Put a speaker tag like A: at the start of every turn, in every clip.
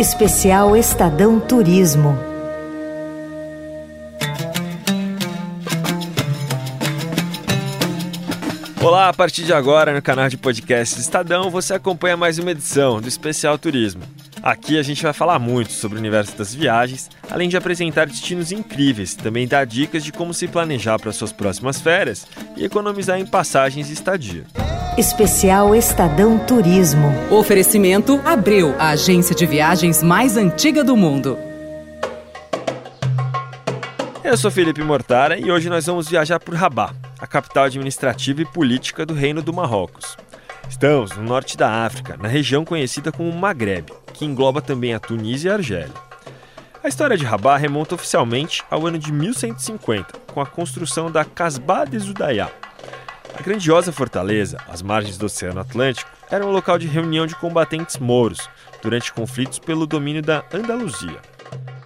A: Especial Estadão Turismo.
B: Olá, a partir de agora no canal de podcast Estadão você acompanha mais uma edição do Especial Turismo. Aqui a gente vai falar muito sobre o universo das viagens, além de apresentar destinos incríveis, também dar dicas de como se planejar para suas próximas férias e economizar em passagens e estadia.
A: Especial Estadão Turismo.
C: Oferecimento Abreu, a agência de viagens mais antiga do mundo.
B: Eu sou Felipe Mortara e hoje nós vamos viajar por Rabat, a capital administrativa e política do Reino do Marrocos. Estamos no norte da África, na região conhecida como Maghreb, que engloba também a Tunísia e a Argélia. A história de Rabat remonta oficialmente ao ano de 1150, com a construção da Casbah de Zudayá, a grandiosa fortaleza, às margens do Oceano Atlântico, era um local de reunião de combatentes mouros durante conflitos pelo domínio da Andaluzia.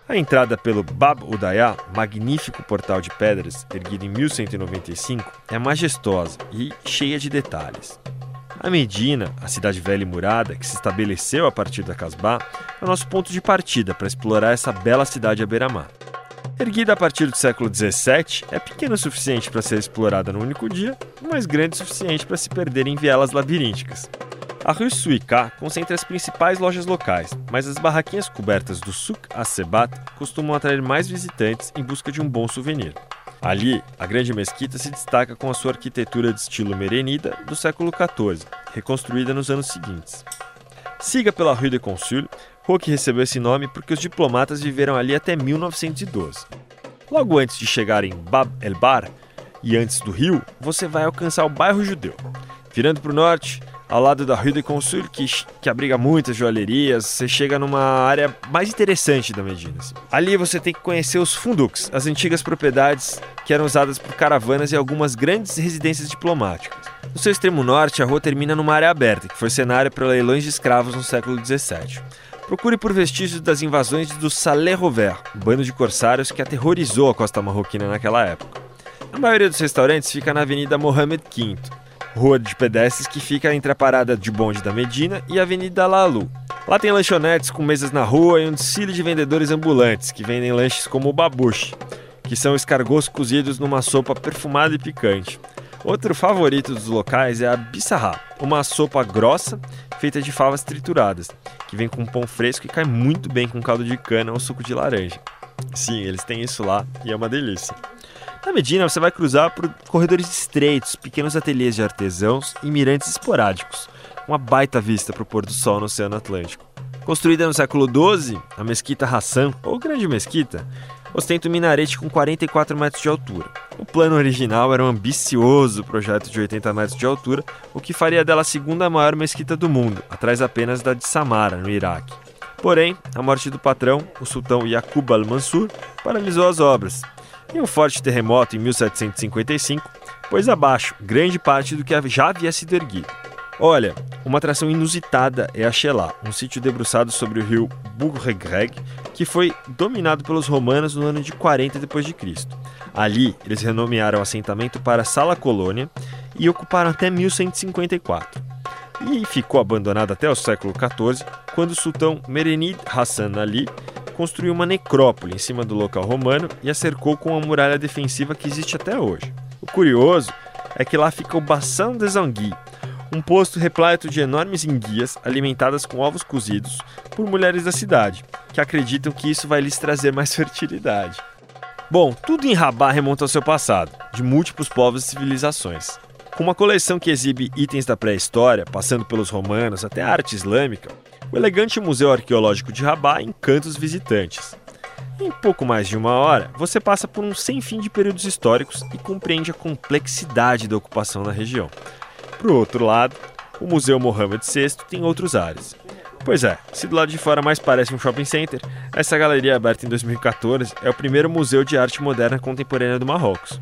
B: A entrada pelo Bab Udayá, magnífico portal de pedras erguido em 1195, é majestosa e cheia de detalhes. A Medina, a cidade velha e murada que se estabeleceu a partir da Casbah, é o nosso ponto de partida para explorar essa bela cidade à beira-mar. Erguida a partir do século XVII, é pequena o suficiente para ser explorada num único dia, mas grande o suficiente para se perder em vielas labirínticas. A Rue Suica concentra as principais lojas locais, mas as barraquinhas cobertas do Souk Asebat costumam atrair mais visitantes em busca de um bom souvenir. Ali, a grande mesquita se destaca com a sua arquitetura de estilo merenida do século XIV, reconstruída nos anos seguintes. Siga pela Rue de Consul, rua que recebeu esse nome porque os diplomatas viveram ali até 1912. Logo antes de chegar em Bab el Bar e antes do rio, você vai alcançar o bairro judeu. Virando para o norte, ao lado da Rue de Consul, que, que abriga muitas joalherias, você chega numa área mais interessante da Medina. Assim. Ali você tem que conhecer os funduks, as antigas propriedades que eram usadas por caravanas e algumas grandes residências diplomáticas. No seu extremo norte, a rua termina numa área aberta, que foi cenário para leilões de escravos no século XVII. Procure por vestígios das invasões do Salé Rover, um bando de corsários que aterrorizou a costa marroquina naquela época. A maioria dos restaurantes fica na Avenida Mohamed V, rua de pedestres que fica entre a parada de bonde da Medina e a Avenida Lalu. Lá tem lanchonetes com mesas na rua e um desfile de vendedores ambulantes que vendem lanches como o babuche, que são escargos cozidos numa sopa perfumada e picante. Outro favorito dos locais é a bissarra, uma sopa grossa feita de favas trituradas, que vem com pão fresco e cai muito bem com caldo de cana ou suco de laranja. Sim, eles têm isso lá e é uma delícia. Na Medina, você vai cruzar por corredores estreitos, pequenos ateliês de artesãos e mirantes esporádicos. Uma baita vista para o pôr do sol no Oceano Atlântico. Construída no século XII, a Mesquita Hassan, ou Grande Mesquita, ostenta um minarete com 44 metros de altura. O plano original era um ambicioso projeto de 80 metros de altura, o que faria dela a segunda maior mesquita do mundo, atrás apenas da de Samara, no Iraque. Porém, a morte do patrão, o sultão Yaqub al-Mansur, paralisou as obras. E um forte terremoto em 1755 pôs abaixo grande parte do que já havia sido erguido. Olha, uma atração inusitada é a Shelah, um sítio debruçado sobre o rio Burregreg, que foi dominado pelos romanos no ano de 40 d.C. Ali, eles renomearam o assentamento para Sala Colônia e ocuparam até 1154. E ficou abandonado até o século XIV, quando o sultão Merenid Hassan Ali construiu uma necrópole em cima do local romano e a cercou com uma muralha defensiva que existe até hoje. O curioso é que lá fica o Bassin des Anguilles, um posto repleto de enormes enguias alimentadas com ovos cozidos por mulheres da cidade, que acreditam que isso vai lhes trazer mais fertilidade. Bom, tudo em Rabat remonta ao seu passado, de múltiplos povos e civilizações. Com uma coleção que exibe itens da pré-história, passando pelos romanos até a arte islâmica, o elegante Museu Arqueológico de Rabat encanta os visitantes. Em pouco mais de uma hora, você passa por um sem fim de períodos históricos e compreende a complexidade da ocupação na região, o outro lado, o Museu Mohammed VI tem outros ares. Pois é, se do lado de fora mais parece um shopping center, essa galeria aberta em 2014 é o primeiro museu de arte moderna contemporânea do Marrocos.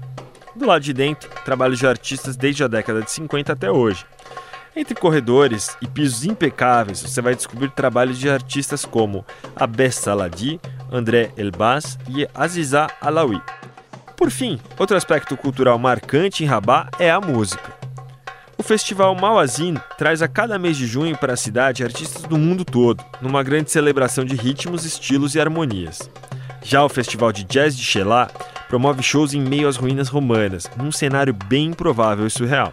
B: Do lado de dentro, trabalhos de artistas desde a década de 50 até hoje. Entre corredores e pisos impecáveis, você vai descobrir trabalhos de artistas como Abes Saladi, André Elbaz e Aziza Alaoui. Por fim, outro aspecto cultural marcante em Rabat é a música. O festival Mauazine traz a cada mês de junho para a cidade artistas do mundo todo, numa grande celebração de ritmos, estilos e harmonias. Já o Festival de Jazz de Shelah promove shows em meio às ruínas romanas, num cenário bem improvável e surreal.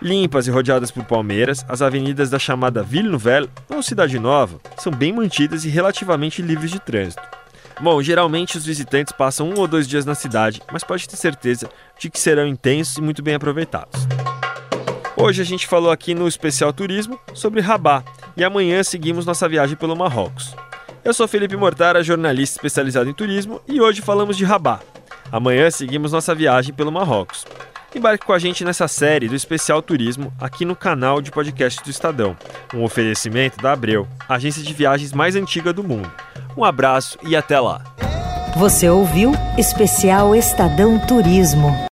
B: Limpas e rodeadas por palmeiras, as avenidas da chamada Ville Nouvelle, ou Cidade Nova, são bem mantidas e relativamente livres de trânsito. Bom, geralmente os visitantes passam um ou dois dias na cidade, mas pode ter certeza de que serão intensos e muito bem aproveitados. Hoje a gente falou aqui no Especial Turismo sobre Rabat e amanhã seguimos nossa viagem pelo Marrocos. Eu sou Felipe Mortara, jornalista especializado em turismo e hoje falamos de Rabat. Amanhã seguimos nossa viagem pelo Marrocos. Embarque com a gente nessa série do Especial Turismo aqui no canal de podcast do Estadão, um oferecimento da Abreu, agência de viagens mais antiga do mundo. Um abraço e até lá.
A: Você ouviu Especial Estadão Turismo.